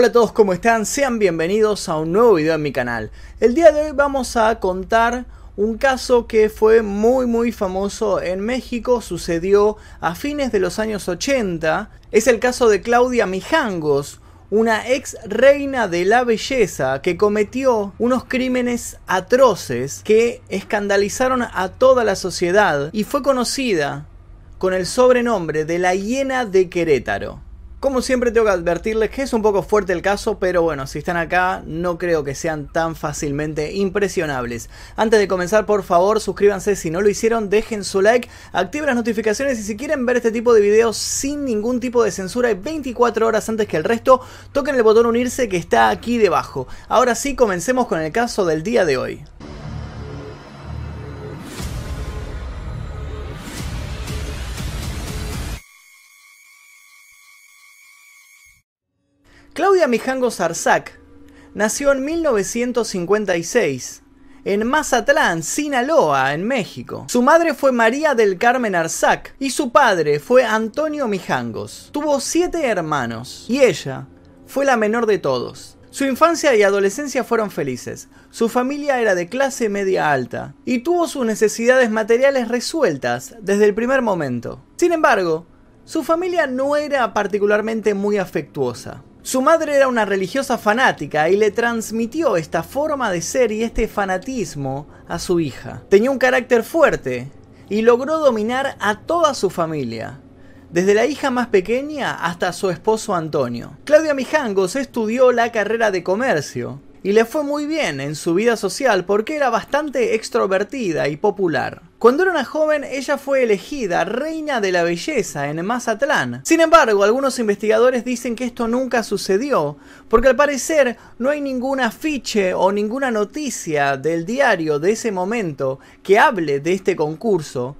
Hola a todos, ¿cómo están? Sean bienvenidos a un nuevo video en mi canal. El día de hoy vamos a contar un caso que fue muy muy famoso en México, sucedió a fines de los años 80. Es el caso de Claudia Mijangos, una ex reina de la belleza que cometió unos crímenes atroces que escandalizaron a toda la sociedad y fue conocida con el sobrenombre de la hiena de Querétaro. Como siempre tengo que advertirles que es un poco fuerte el caso, pero bueno, si están acá no creo que sean tan fácilmente impresionables. Antes de comenzar, por favor, suscríbanse si no lo hicieron, dejen su like, activen las notificaciones y si quieren ver este tipo de videos sin ningún tipo de censura y 24 horas antes que el resto, toquen el botón unirse que está aquí debajo. Ahora sí, comencemos con el caso del día de hoy. Claudia Mijango Zarzac nació en 1956 en Mazatlán, Sinaloa, en México. Su madre fue María del Carmen Arzac y su padre fue Antonio Mijangos. Tuvo siete hermanos y ella fue la menor de todos. Su infancia y adolescencia fueron felices. Su familia era de clase media alta y tuvo sus necesidades materiales resueltas desde el primer momento. Sin embargo, su familia no era particularmente muy afectuosa. Su madre era una religiosa fanática y le transmitió esta forma de ser y este fanatismo a su hija. Tenía un carácter fuerte y logró dominar a toda su familia, desde la hija más pequeña hasta su esposo Antonio. Claudia Mijangos estudió la carrera de comercio y le fue muy bien en su vida social porque era bastante extrovertida y popular. Cuando era una joven, ella fue elegida reina de la belleza en Mazatlán. Sin embargo, algunos investigadores dicen que esto nunca sucedió, porque al parecer no hay ningún afiche o ninguna noticia del diario de ese momento que hable de este concurso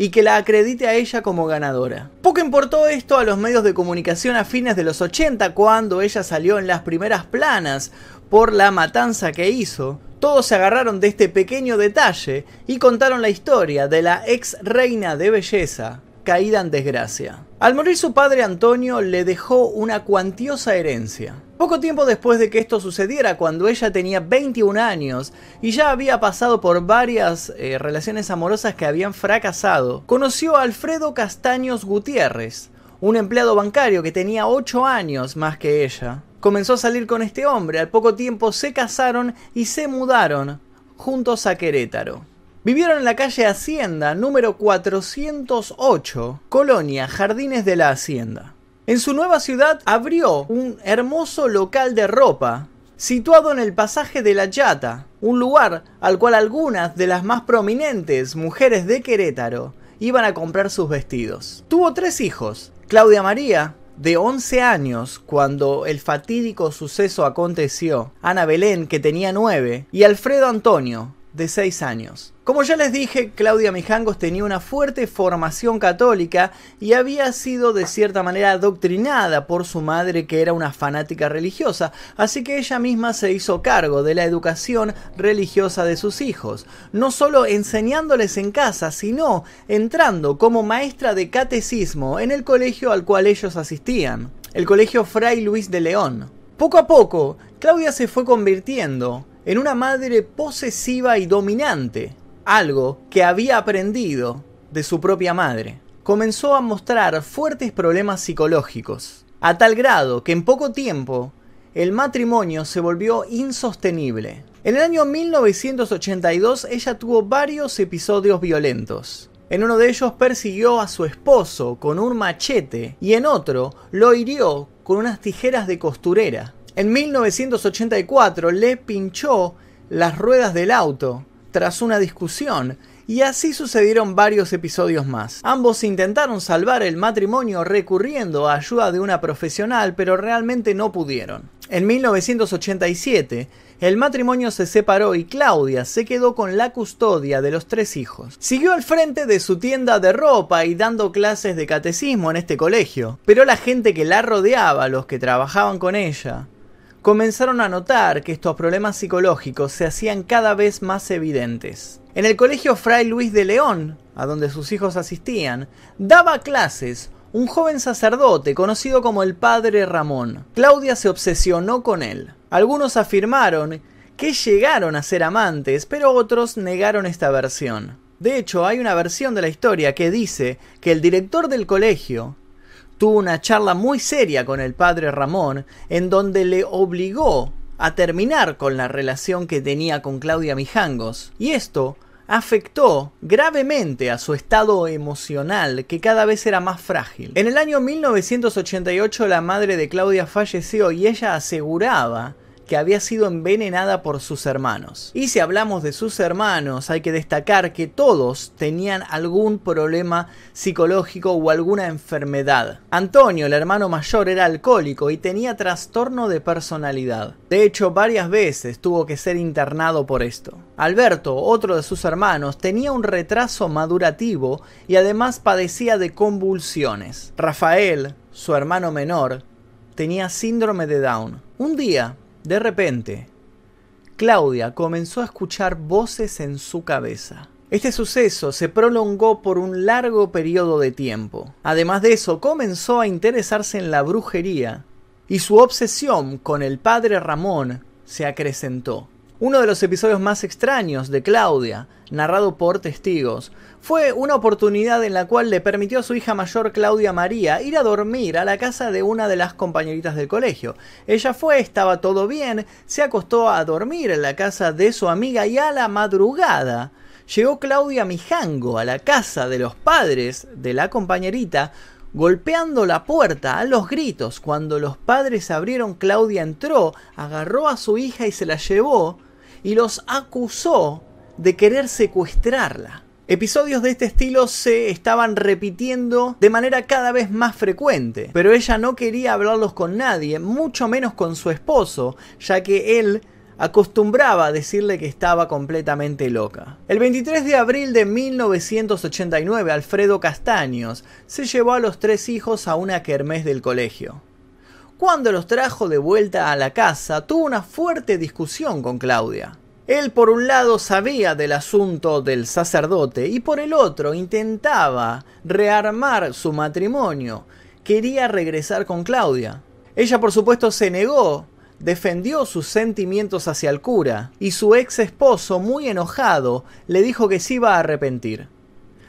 y que la acredite a ella como ganadora. Poco importó esto a los medios de comunicación a fines de los 80 cuando ella salió en las primeras planas por la matanza que hizo. Todos se agarraron de este pequeño detalle y contaron la historia de la ex reina de belleza caída en desgracia. Al morir su padre Antonio le dejó una cuantiosa herencia. Poco tiempo después de que esto sucediera, cuando ella tenía 21 años y ya había pasado por varias eh, relaciones amorosas que habían fracasado, conoció a Alfredo Castaños Gutiérrez, un empleado bancario que tenía 8 años más que ella. Comenzó a salir con este hombre, al poco tiempo se casaron y se mudaron juntos a Querétaro. Vivieron en la calle Hacienda, número 408, Colonia, Jardines de la Hacienda. En su nueva ciudad abrió un hermoso local de ropa, situado en el pasaje de la Yata, un lugar al cual algunas de las más prominentes mujeres de Querétaro iban a comprar sus vestidos. Tuvo tres hijos, Claudia María, de 11 años cuando el fatídico suceso aconteció, Ana Belén, que tenía 9, y Alfredo Antonio, de 6 años. Como ya les dije, Claudia Mijangos tenía una fuerte formación católica y había sido de cierta manera adoctrinada por su madre que era una fanática religiosa, así que ella misma se hizo cargo de la educación religiosa de sus hijos, no solo enseñándoles en casa, sino entrando como maestra de catecismo en el colegio al cual ellos asistían, el colegio Fray Luis de León. Poco a poco, Claudia se fue convirtiendo en una madre posesiva y dominante, algo que había aprendido de su propia madre. Comenzó a mostrar fuertes problemas psicológicos, a tal grado que en poco tiempo el matrimonio se volvió insostenible. En el año 1982 ella tuvo varios episodios violentos. En uno de ellos persiguió a su esposo con un machete y en otro lo hirió con unas tijeras de costurera. En 1984 le pinchó las ruedas del auto tras una discusión y así sucedieron varios episodios más. Ambos intentaron salvar el matrimonio recurriendo a ayuda de una profesional, pero realmente no pudieron. En 1987, el matrimonio se separó y Claudia se quedó con la custodia de los tres hijos. Siguió al frente de su tienda de ropa y dando clases de catecismo en este colegio, pero la gente que la rodeaba, los que trabajaban con ella, comenzaron a notar que estos problemas psicológicos se hacían cada vez más evidentes. En el colegio Fray Luis de León, a donde sus hijos asistían, daba clases un joven sacerdote conocido como el Padre Ramón. Claudia se obsesionó con él. Algunos afirmaron que llegaron a ser amantes, pero otros negaron esta versión. De hecho, hay una versión de la historia que dice que el director del colegio tuvo una charla muy seria con el padre Ramón en donde le obligó a terminar con la relación que tenía con Claudia Mijangos. Y esto afectó gravemente a su estado emocional, que cada vez era más frágil. En el año 1988 la madre de Claudia falleció y ella aseguraba que había sido envenenada por sus hermanos. Y si hablamos de sus hermanos, hay que destacar que todos tenían algún problema psicológico o alguna enfermedad. Antonio, el hermano mayor, era alcohólico y tenía trastorno de personalidad. De hecho, varias veces tuvo que ser internado por esto. Alberto, otro de sus hermanos, tenía un retraso madurativo y además padecía de convulsiones. Rafael, su hermano menor, tenía síndrome de Down. Un día, de repente, Claudia comenzó a escuchar voces en su cabeza. Este suceso se prolongó por un largo periodo de tiempo. Además de eso, comenzó a interesarse en la brujería y su obsesión con el padre Ramón se acrecentó. Uno de los episodios más extraños de Claudia, narrado por testigos, fue una oportunidad en la cual le permitió a su hija mayor Claudia María ir a dormir a la casa de una de las compañeritas del colegio. Ella fue, estaba todo bien, se acostó a dormir en la casa de su amiga y a la madrugada llegó Claudia Mijango a la casa de los padres de la compañerita golpeando la puerta a los gritos. Cuando los padres abrieron, Claudia entró, agarró a su hija y se la llevó y los acusó de querer secuestrarla. Episodios de este estilo se estaban repitiendo de manera cada vez más frecuente, pero ella no quería hablarlos con nadie, mucho menos con su esposo, ya que él acostumbraba a decirle que estaba completamente loca. El 23 de abril de 1989, Alfredo Castaños se llevó a los tres hijos a una kermés del colegio. Cuando los trajo de vuelta a la casa, tuvo una fuerte discusión con Claudia. Él por un lado sabía del asunto del sacerdote y por el otro intentaba rearmar su matrimonio. Quería regresar con Claudia. Ella por supuesto se negó, defendió sus sentimientos hacia el cura y su ex esposo, muy enojado, le dijo que se iba a arrepentir.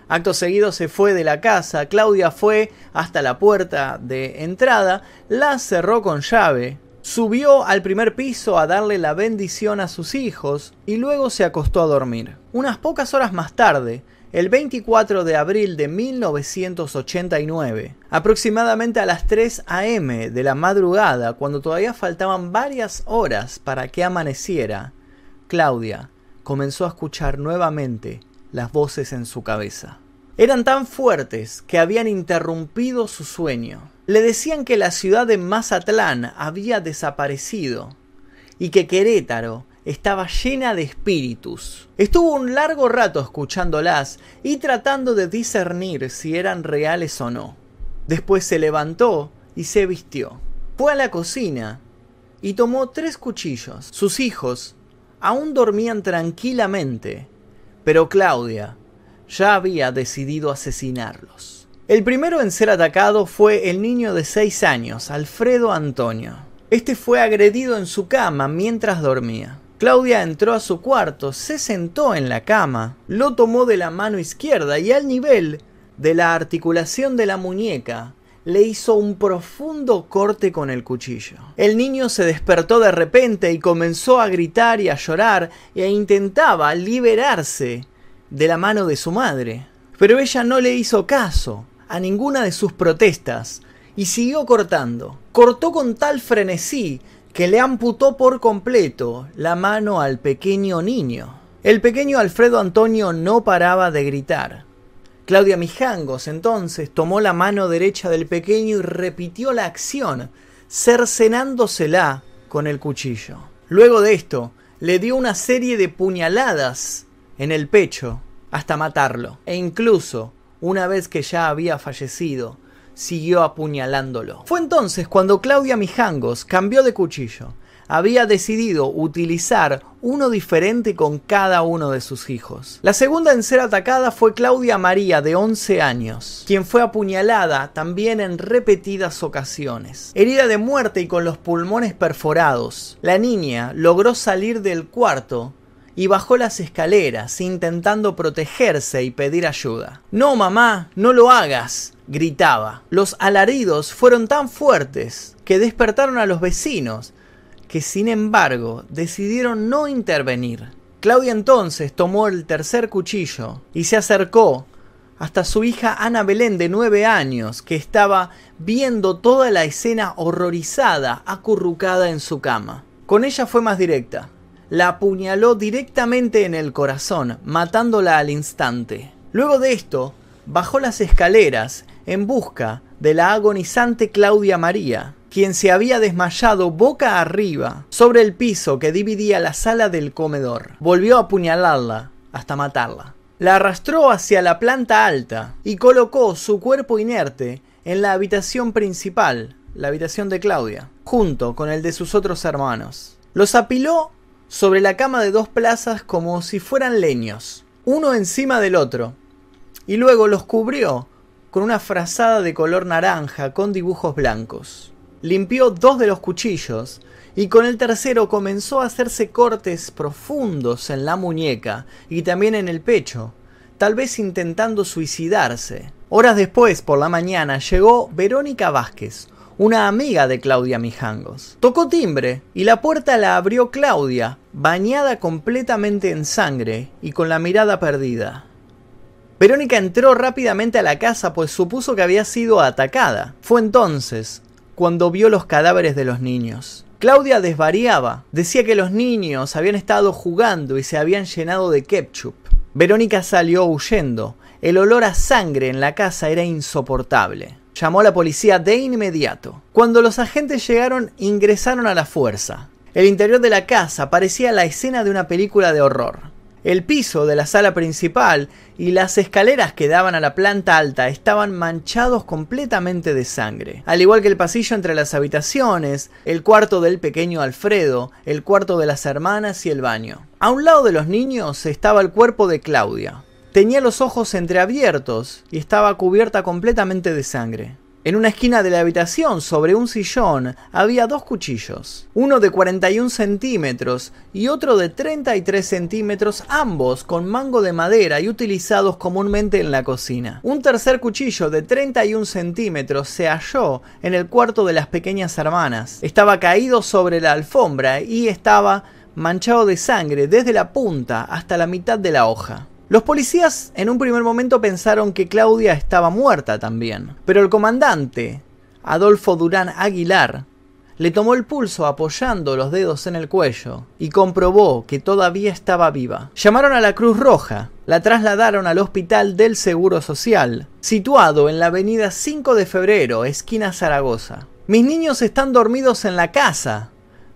Acto seguido se fue de la casa, Claudia fue hasta la puerta de entrada, la cerró con llave, subió al primer piso a darle la bendición a sus hijos y luego se acostó a dormir. Unas pocas horas más tarde, el 24 de abril de 1989, aproximadamente a las 3 a.m. de la madrugada, cuando todavía faltaban varias horas para que amaneciera, Claudia comenzó a escuchar nuevamente las voces en su cabeza. Eran tan fuertes que habían interrumpido su sueño. Le decían que la ciudad de Mazatlán había desaparecido y que Querétaro estaba llena de espíritus. Estuvo un largo rato escuchándolas y tratando de discernir si eran reales o no. Después se levantó y se vistió. Fue a la cocina y tomó tres cuchillos. Sus hijos aún dormían tranquilamente pero Claudia ya había decidido asesinarlos. El primero en ser atacado fue el niño de 6 años, Alfredo Antonio. Este fue agredido en su cama mientras dormía. Claudia entró a su cuarto, se sentó en la cama, lo tomó de la mano izquierda y al nivel de la articulación de la muñeca le hizo un profundo corte con el cuchillo. El niño se despertó de repente y comenzó a gritar y a llorar e intentaba liberarse de la mano de su madre. Pero ella no le hizo caso a ninguna de sus protestas y siguió cortando. Cortó con tal frenesí que le amputó por completo la mano al pequeño niño. El pequeño Alfredo Antonio no paraba de gritar. Claudia Mijangos entonces tomó la mano derecha del pequeño y repitió la acción, cercenándosela con el cuchillo. Luego de esto, le dio una serie de puñaladas en el pecho hasta matarlo. E incluso, una vez que ya había fallecido, siguió apuñalándolo. Fue entonces cuando Claudia Mijangos cambió de cuchillo, había decidido utilizar uno diferente con cada uno de sus hijos. La segunda en ser atacada fue Claudia María, de 11 años, quien fue apuñalada también en repetidas ocasiones. Herida de muerte y con los pulmones perforados, la niña logró salir del cuarto y bajó las escaleras intentando protegerse y pedir ayuda. No, mamá, no lo hagas, gritaba. Los alaridos fueron tan fuertes que despertaron a los vecinos, que sin embargo decidieron no intervenir. Claudia entonces tomó el tercer cuchillo y se acercó hasta su hija Ana Belén de nueve años, que estaba viendo toda la escena horrorizada, acurrucada en su cama. Con ella fue más directa. La apuñaló directamente en el corazón, matándola al instante. Luego de esto, bajó las escaleras en busca de la agonizante Claudia María, quien se había desmayado boca arriba sobre el piso que dividía la sala del comedor. Volvió a apuñalarla hasta matarla. La arrastró hacia la planta alta y colocó su cuerpo inerte en la habitación principal, la habitación de Claudia, junto con el de sus otros hermanos. Los apiló sobre la cama de dos plazas como si fueran leños, uno encima del otro, y luego los cubrió con una frazada de color naranja con dibujos blancos limpió dos de los cuchillos y con el tercero comenzó a hacerse cortes profundos en la muñeca y también en el pecho, tal vez intentando suicidarse. Horas después, por la mañana, llegó Verónica Vázquez, una amiga de Claudia Mijangos. Tocó timbre y la puerta la abrió Claudia, bañada completamente en sangre y con la mirada perdida. Verónica entró rápidamente a la casa pues supuso que había sido atacada. Fue entonces cuando vio los cadáveres de los niños. Claudia desvariaba, decía que los niños habían estado jugando y se habían llenado de ketchup. Verónica salió huyendo. El olor a sangre en la casa era insoportable. Llamó a la policía de inmediato. Cuando los agentes llegaron, ingresaron a la fuerza. El interior de la casa parecía la escena de una película de horror. El piso de la sala principal y las escaleras que daban a la planta alta estaban manchados completamente de sangre, al igual que el pasillo entre las habitaciones, el cuarto del pequeño Alfredo, el cuarto de las hermanas y el baño. A un lado de los niños estaba el cuerpo de Claudia. Tenía los ojos entreabiertos y estaba cubierta completamente de sangre. En una esquina de la habitación, sobre un sillón, había dos cuchillos, uno de 41 centímetros y otro de 33 centímetros, ambos con mango de madera y utilizados comúnmente en la cocina. Un tercer cuchillo de 31 centímetros se halló en el cuarto de las pequeñas hermanas. Estaba caído sobre la alfombra y estaba manchado de sangre desde la punta hasta la mitad de la hoja. Los policías en un primer momento pensaron que Claudia estaba muerta también, pero el comandante, Adolfo Durán Aguilar, le tomó el pulso apoyando los dedos en el cuello y comprobó que todavía estaba viva. Llamaron a la Cruz Roja, la trasladaron al Hospital del Seguro Social, situado en la avenida 5 de febrero, esquina Zaragoza. Mis niños están dormidos en la casa,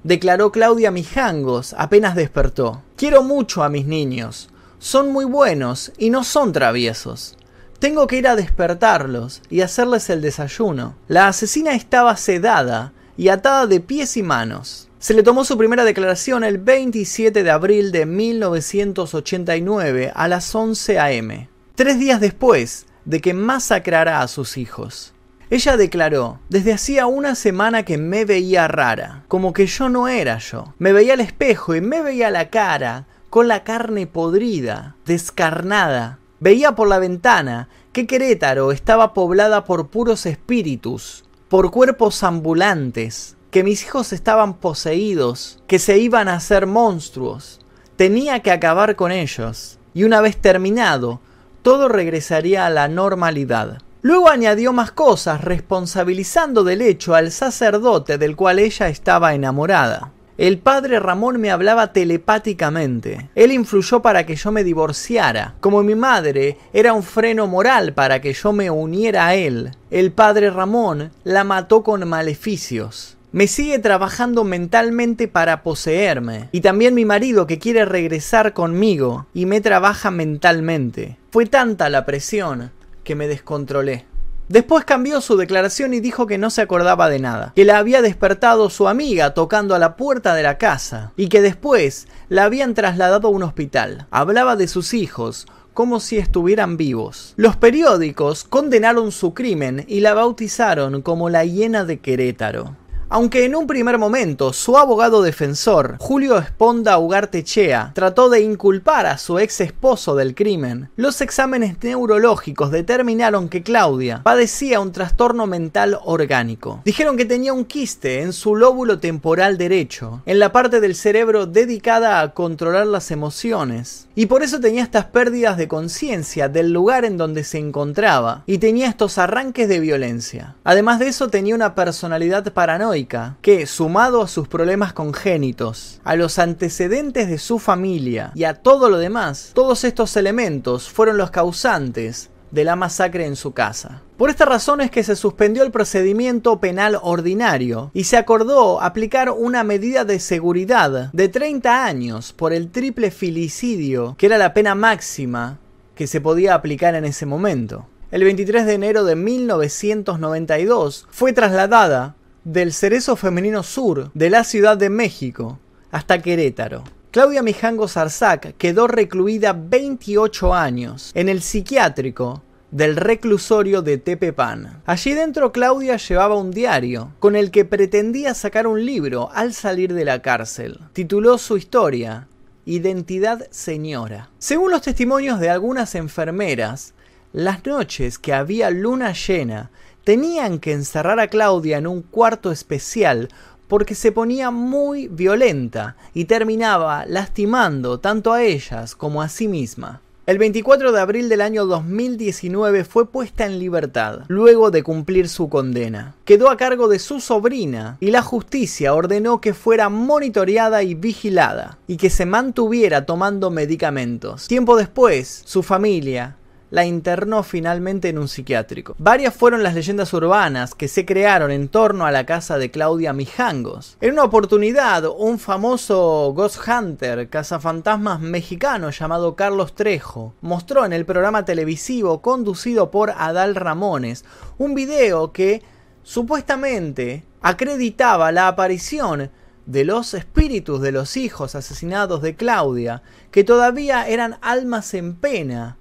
declaró Claudia Mijangos apenas despertó. Quiero mucho a mis niños, son muy buenos y no son traviesos. Tengo que ir a despertarlos y hacerles el desayuno. La asesina estaba sedada y atada de pies y manos. Se le tomó su primera declaración el 27 de abril de 1989 a las 11 a.m., tres días después de que masacrara a sus hijos. Ella declaró, desde hacía una semana que me veía rara, como que yo no era yo. Me veía al espejo y me veía la cara con la carne podrida, descarnada. Veía por la ventana que Querétaro estaba poblada por puros espíritus, por cuerpos ambulantes, que mis hijos estaban poseídos, que se iban a hacer monstruos. Tenía que acabar con ellos, y una vez terminado, todo regresaría a la normalidad. Luego añadió más cosas, responsabilizando del hecho al sacerdote del cual ella estaba enamorada. El padre Ramón me hablaba telepáticamente. Él influyó para que yo me divorciara. Como mi madre era un freno moral para que yo me uniera a él, el padre Ramón la mató con maleficios. Me sigue trabajando mentalmente para poseerme. Y también mi marido que quiere regresar conmigo y me trabaja mentalmente. Fue tanta la presión que me descontrolé. Después cambió su declaración y dijo que no se acordaba de nada, que la había despertado su amiga tocando a la puerta de la casa y que después la habían trasladado a un hospital. Hablaba de sus hijos, como si estuvieran vivos. Los periódicos condenaron su crimen y la bautizaron como la hiena de Querétaro. Aunque en un primer momento su abogado defensor, Julio Esponda Ugartechea, trató de inculpar a su ex esposo del crimen, los exámenes neurológicos determinaron que Claudia padecía un trastorno mental orgánico. Dijeron que tenía un quiste en su lóbulo temporal derecho, en la parte del cerebro dedicada a controlar las emociones, y por eso tenía estas pérdidas de conciencia del lugar en donde se encontraba, y tenía estos arranques de violencia. Además de eso tenía una personalidad paranoica que, sumado a sus problemas congénitos, a los antecedentes de su familia y a todo lo demás, todos estos elementos fueron los causantes de la masacre en su casa. Por esta razón es que se suspendió el procedimiento penal ordinario y se acordó aplicar una medida de seguridad de 30 años por el triple filicidio, que era la pena máxima que se podía aplicar en ese momento. El 23 de enero de 1992 fue trasladada del Cerezo Femenino Sur de la Ciudad de México hasta Querétaro. Claudia Mijango Zarzac quedó recluida 28 años en el psiquiátrico del reclusorio de Tepepan. Allí dentro Claudia llevaba un diario con el que pretendía sacar un libro al salir de la cárcel. Tituló su historia Identidad Señora. Según los testimonios de algunas enfermeras, las noches que había luna llena tenían que encerrar a Claudia en un cuarto especial porque se ponía muy violenta y terminaba lastimando tanto a ellas como a sí misma. El 24 de abril del año 2019 fue puesta en libertad, luego de cumplir su condena. Quedó a cargo de su sobrina y la justicia ordenó que fuera monitoreada y vigilada, y que se mantuviera tomando medicamentos. Tiempo después, su familia la internó finalmente en un psiquiátrico. Varias fueron las leyendas urbanas que se crearon en torno a la casa de Claudia Mijangos. En una oportunidad, un famoso Ghost Hunter, cazafantasmas mexicano llamado Carlos Trejo, mostró en el programa televisivo conducido por Adal Ramones un video que supuestamente acreditaba la aparición de los espíritus de los hijos asesinados de Claudia, que todavía eran almas en pena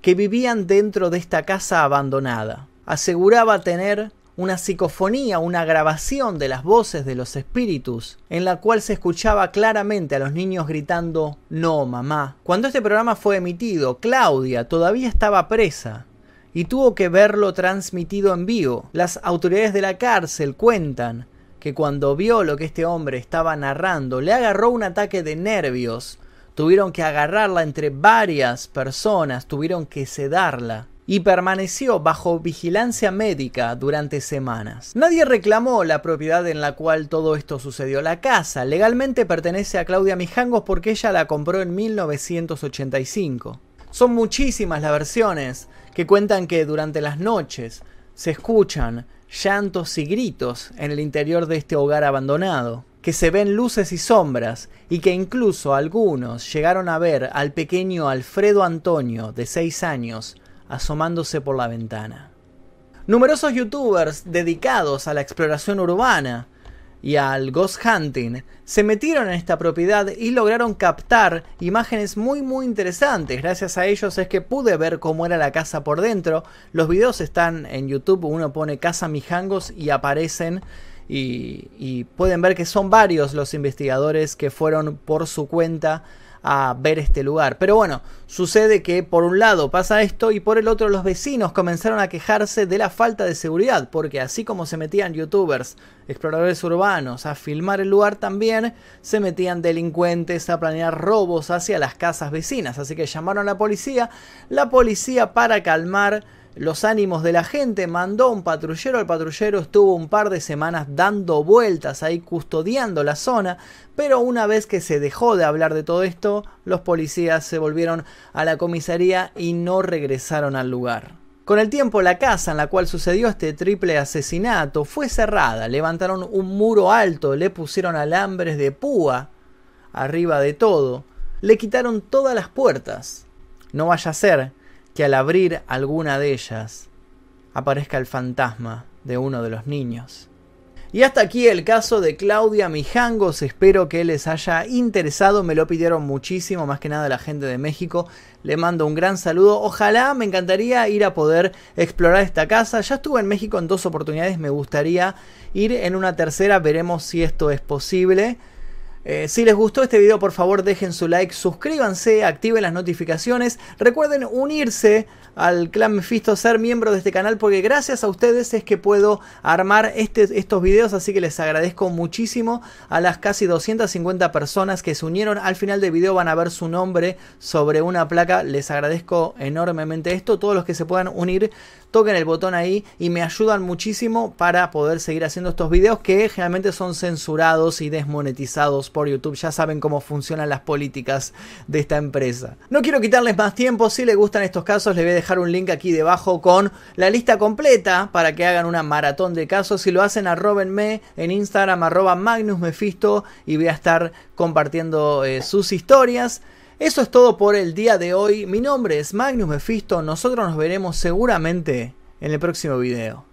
que vivían dentro de esta casa abandonada. Aseguraba tener una psicofonía, una grabación de las voces de los espíritus, en la cual se escuchaba claramente a los niños gritando No, mamá. Cuando este programa fue emitido, Claudia todavía estaba presa y tuvo que verlo transmitido en vivo. Las autoridades de la cárcel cuentan que cuando vio lo que este hombre estaba narrando, le agarró un ataque de nervios tuvieron que agarrarla entre varias personas, tuvieron que sedarla y permaneció bajo vigilancia médica durante semanas. Nadie reclamó la propiedad en la cual todo esto sucedió. La casa legalmente pertenece a Claudia Mijangos porque ella la compró en 1985. Son muchísimas las versiones que cuentan que durante las noches se escuchan llantos y gritos en el interior de este hogar abandonado que se ven luces y sombras y que incluso algunos llegaron a ver al pequeño Alfredo Antonio de 6 años asomándose por la ventana. Numerosos youtubers dedicados a la exploración urbana y al ghost hunting se metieron en esta propiedad y lograron captar imágenes muy muy interesantes. Gracias a ellos es que pude ver cómo era la casa por dentro. Los videos están en YouTube, uno pone casa Mijangos y aparecen y, pueden ver que son varios los investigadores que fueron por su cuenta a ver este lugar. Pero bueno, sucede que por un lado pasa esto y por el otro los vecinos comenzaron a quejarse de la falta de seguridad, porque así como se metían youtubers, exploradores urbanos a filmar el lugar, también se metían delincuentes a planear robos hacia las casas vecinas. Así que llamaron a la policía, la policía para calmar los ánimos de la gente, mandó un patrullero, el patrullero estuvo un par de semanas dando vueltas ahí custodiando la zona, pero una vez que se dejó de hablar de todo esto, los policías se volvieron a la comisaría y no regresaron al lugar. Con el tiempo la casa en la cual sucedió este triple asesinato fue cerrada, levantaron un muro alto, le pusieron alambres de púa arriba de todo, le quitaron todas las puertas. No vaya a ser que al abrir alguna de ellas aparezca el fantasma de uno de los niños. Y hasta aquí el caso de Claudia Mijangos, espero que les haya interesado, me lo pidieron muchísimo, más que nada la gente de México, le mando un gran saludo, ojalá me encantaría ir a poder explorar esta casa, ya estuve en México en dos oportunidades, me gustaría ir en una tercera, veremos si esto es posible. Eh, si les gustó este video, por favor dejen su like, suscríbanse, activen las notificaciones. Recuerden unirse al clan Mephisto, ser miembro de este canal, porque gracias a ustedes es que puedo armar este, estos videos. Así que les agradezco muchísimo a las casi 250 personas que se unieron. Al final del video van a ver su nombre sobre una placa. Les agradezco enormemente esto. Todos los que se puedan unir toquen el botón ahí y me ayudan muchísimo para poder seguir haciendo estos videos que generalmente son censurados y desmonetizados por YouTube. Ya saben cómo funcionan las políticas de esta empresa. No quiero quitarles más tiempo, si les gustan estos casos les voy a dejar un link aquí debajo con la lista completa para que hagan una maratón de casos. Si lo hacen arrobenme en Instagram arroba Magnus y voy a estar compartiendo eh, sus historias. Eso es todo por el día de hoy. Mi nombre es Magnus Mephisto. Nosotros nos veremos seguramente en el próximo video.